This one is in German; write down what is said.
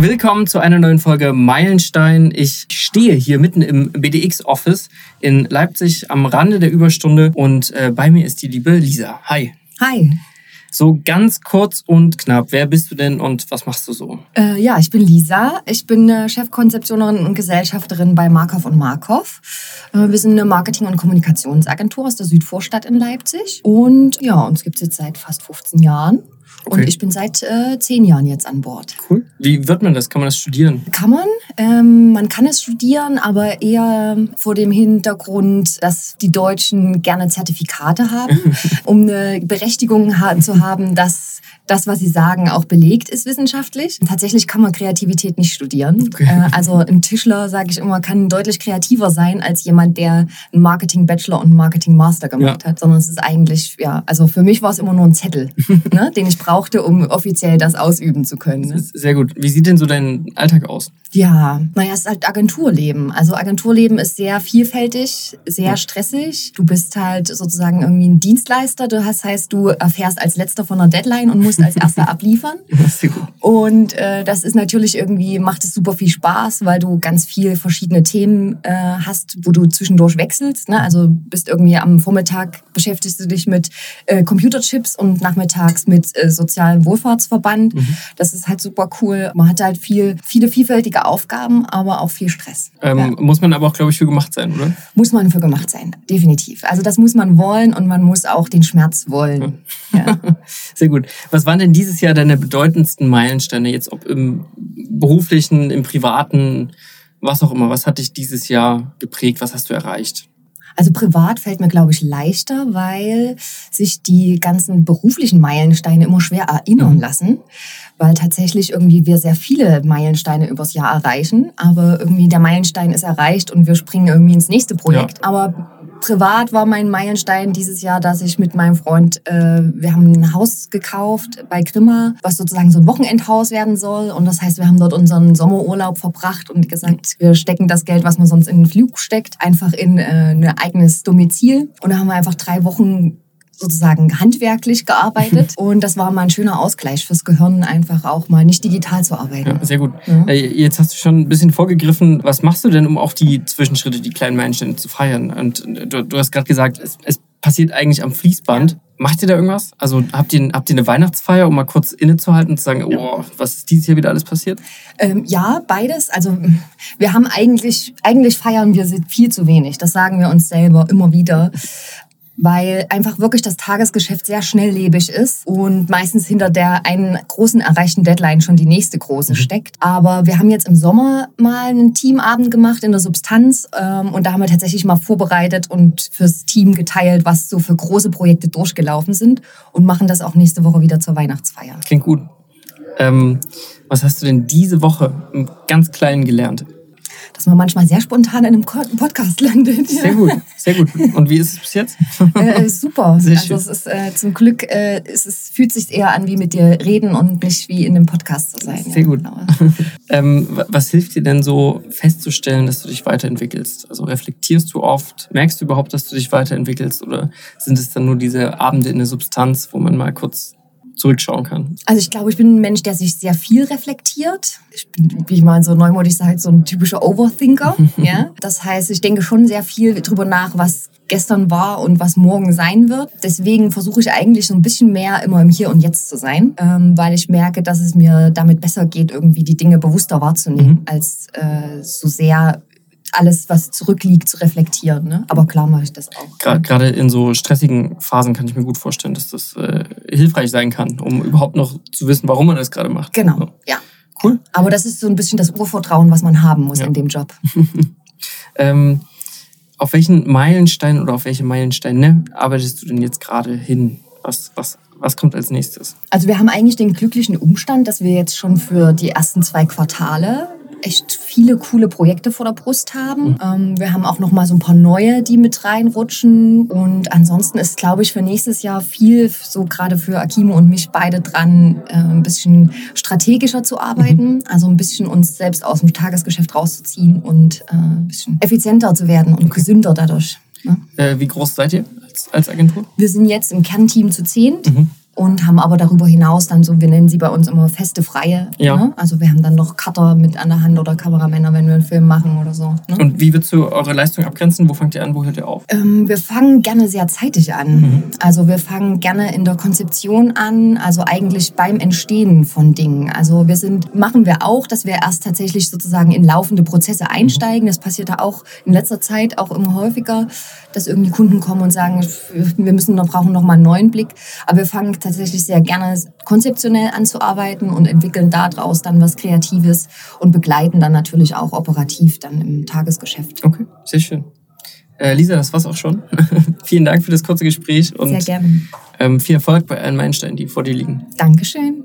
Willkommen zu einer neuen Folge Meilenstein. Ich stehe hier mitten im BDX-Office in Leipzig am Rande der Überstunde und äh, bei mir ist die liebe Lisa. Hi. Hi. So ganz kurz und knapp, wer bist du denn und was machst du so? Äh, ja, ich bin Lisa. Ich bin äh, Chefkonzeptionerin und Gesellschafterin bei Markov und Markov. Äh, wir sind eine Marketing- und Kommunikationsagentur aus der Südvorstadt in Leipzig. Und ja, uns gibt es jetzt seit fast 15 Jahren. Okay. Und ich bin seit äh, zehn Jahren jetzt an Bord. Cool. Wie wird man das? Kann man das studieren? Kann man. Ähm, man kann es studieren, aber eher vor dem Hintergrund, dass die Deutschen gerne Zertifikate haben, um eine Berechtigung zu haben, dass das, was sie sagen, auch belegt ist wissenschaftlich. Tatsächlich kann man Kreativität nicht studieren. Okay. Äh, also ein Tischler, sage ich immer, kann deutlich kreativer sein als jemand, der einen Marketing-Bachelor und einen Marketing-Master gemacht Ja. hat. Sondern es ist eigentlich, ja, also für mich war es immer nur ein Zettel, ne, den ich brauchte, um offiziell das ausüben zu können. Ne? Sehr gut. Wie sieht denn so dein Alltag aus? Ja, naja, es ist halt Agenturleben. Also Agenturleben ist sehr vielfältig, sehr stressig. Du bist halt sozusagen irgendwie ein Dienstleister. Du hast, heißt, du erfährst als letzter von einer Deadline und musst als erster abliefern. Und äh, das ist natürlich irgendwie, macht es super viel Spaß, weil du ganz viel verschiedene Themen äh, hast, wo du zwischendurch wechselst. Ne? Also bist irgendwie am Vormittag beschäftigst du dich mit äh, Computerchips und nachmittags mit äh, sozialem Wohlfahrtsverband. Das ist halt super cool. Man hat halt viel, viele vielfältige Aufgaben, aber auch viel Stress. Ähm, Ja. Muss man aber auch, glaube ich, für gemacht sein, oder? Muss man für gemacht sein, definitiv. Also das muss man wollen und man muss auch den Schmerz wollen. Ja. Sehr gut. Was waren denn dieses Jahr deine bedeutendsten Meilensteine, jetzt ob im beruflichen, im privaten, was auch immer? Was hat dich dieses Jahr geprägt? Was hast du erreicht? Also privat fällt mir, glaube ich, leichter, weil sich die ganzen beruflichen Meilensteine immer schwer erinnern Mhm. lassen, weil tatsächlich irgendwie wir sehr viele Meilensteine übers Jahr erreichen, aber irgendwie der Meilenstein ist erreicht und wir springen irgendwie ins nächste Projekt. Aber privat war mein Meilenstein dieses Jahr, dass ich mit meinem Freund, äh, wir haben ein Haus gekauft bei Grimma, was sozusagen so ein Wochenendhaus werden soll. Und das heißt, wir haben dort unseren Sommerurlaub verbracht und gesagt, wir stecken das Geld, was man sonst in den Flug steckt, einfach in äh, ein eigenes Domizil. Und da haben wir einfach drei Wochen sozusagen handwerklich gearbeitet. Und das war mal ein schöner Ausgleich fürs Gehirn, einfach auch mal nicht digital zu arbeiten. Ja, sehr gut. Ja. Äh, Jetzt hast du schon ein bisschen vorgegriffen. Was machst du denn, um auch die Zwischenschritte, die kleinen Meilensteine zu feiern? Und äh, du, du hast gerade gesagt, es, es passiert eigentlich am Fließband. Macht ihr da irgendwas? Also habt ihr, habt ihr eine Weihnachtsfeier, um mal kurz innezuhalten und zu sagen, oh, was ist dieses Jahr wieder alles passiert? Ähm, ja, beides. Also wir haben eigentlich, eigentlich feiern wir viel zu wenig. Das sagen wir uns selber immer wieder. Weil einfach wirklich das Tagesgeschäft sehr schnelllebig ist und meistens hinter der einen großen erreichten Deadline schon die nächste große steckt. Aber wir haben jetzt im Sommer mal einen Teamabend gemacht in der Substanz ähm, und da haben wir tatsächlich mal vorbereitet und fürs Team geteilt, was so für große Projekte durchgelaufen sind und machen das auch nächste Woche wieder zur Weihnachtsfeier. Klingt gut. Ähm, was hast du denn diese Woche im ganz Kleinen gelernt? Dass man manchmal sehr spontan in einem Podcast landet. Sehr gut, sehr gut. Und wie ist es bis jetzt? Äh, super. Sehr also schön. es ist äh, zum Glück, äh, es ist, fühlt sich eher an wie mit dir reden und nicht wie in einem Podcast zu sein. Sehr gut. genau. Ähm, wa- was hilft dir denn so festzustellen, dass du dich weiterentwickelst? Also reflektierst du oft? Merkst du überhaupt, dass du dich weiterentwickelst? Oder sind es dann nur diese Abende in der Substanz, wo man mal kurz zurückschauen kann? Also ich glaube, ich bin ein Mensch, der sich sehr viel reflektiert. Ich bin, wie ich mal so neumodisch sage, so ein typischer Overthinker. ja? Das heißt, ich denke schon sehr viel drüber nach, was gestern war und was morgen sein wird. Deswegen versuche ich eigentlich so ein bisschen mehr immer im Hier und Jetzt zu sein, ähm, weil ich merke, dass es mir damit besser geht, irgendwie die Dinge bewusster wahrzunehmen, als äh, so sehr alles, was zurückliegt, zu reflektieren. Ne? Aber klar mache ich das auch. Gra- Gerade in so stressigen Phasen kann ich mir gut vorstellen, dass das äh, hilfreich sein kann, um überhaupt noch zu wissen, warum man das gerade macht. Genau, So. ja. Cool. Aber das ist so ein bisschen das Urvertrauen, was man haben muss Ja. in dem Job. Ähm, auf welchen Meilenstein oder auf welche Meilensteine arbeitest du denn jetzt gerade hin? Was, was, was kommt als nächstes? Also wir haben eigentlich den glücklichen Umstand, dass wir jetzt schon für die ersten zwei Quartale echt viele coole Projekte vor der Brust haben. Ähm, wir haben auch noch mal so ein paar neue, die mit reinrutschen. Und ansonsten ist, glaube ich, für nächstes Jahr viel, so gerade für Akimo und mich beide dran, äh, ein bisschen strategischer zu arbeiten. Also ein bisschen uns selbst aus dem Tagesgeschäft rauszuziehen und äh, ein bisschen effizienter zu werden und gesünder dadurch. Ne? Äh, wie groß seid ihr als, als Agentur? Wir sind jetzt im Kernteam zu zehnt. Mhm. Und haben aber darüber hinaus dann so, wir nennen sie bei uns immer feste Freie. Ja. Ne? Also wir haben dann noch Cutter mit an der Hand oder Kameramänner, wenn wir einen Film machen oder so. Ne? Und wie würdest du eure Leistung abgrenzen? Wo fangt ihr an, wo hört ihr auf? Ähm, wir fangen gerne sehr zeitig an. Mhm. Also wir fangen gerne in der Konzeption an, also eigentlich beim Entstehen von Dingen. Also wir sind, machen wir auch, dass wir erst tatsächlich sozusagen in laufende Prozesse einsteigen. Das passiert da auch in letzter Zeit auch immer häufiger, dass irgendwie Kunden kommen und sagen, wir müssen noch, brauchen noch mal einen neuen Blick. Aber wir fangen tatsächlich sehr gerne konzeptionell anzuarbeiten und entwickeln daraus dann was Kreatives und begleiten dann natürlich auch operativ dann im Tagesgeschäft. Okay, sehr schön. Äh, Lisa, das war's auch schon. Vielen Dank für das kurze Gespräch und sehr gerne. Ähm, viel Erfolg bei allen Meilensteinen, die vor dir liegen. Dankeschön.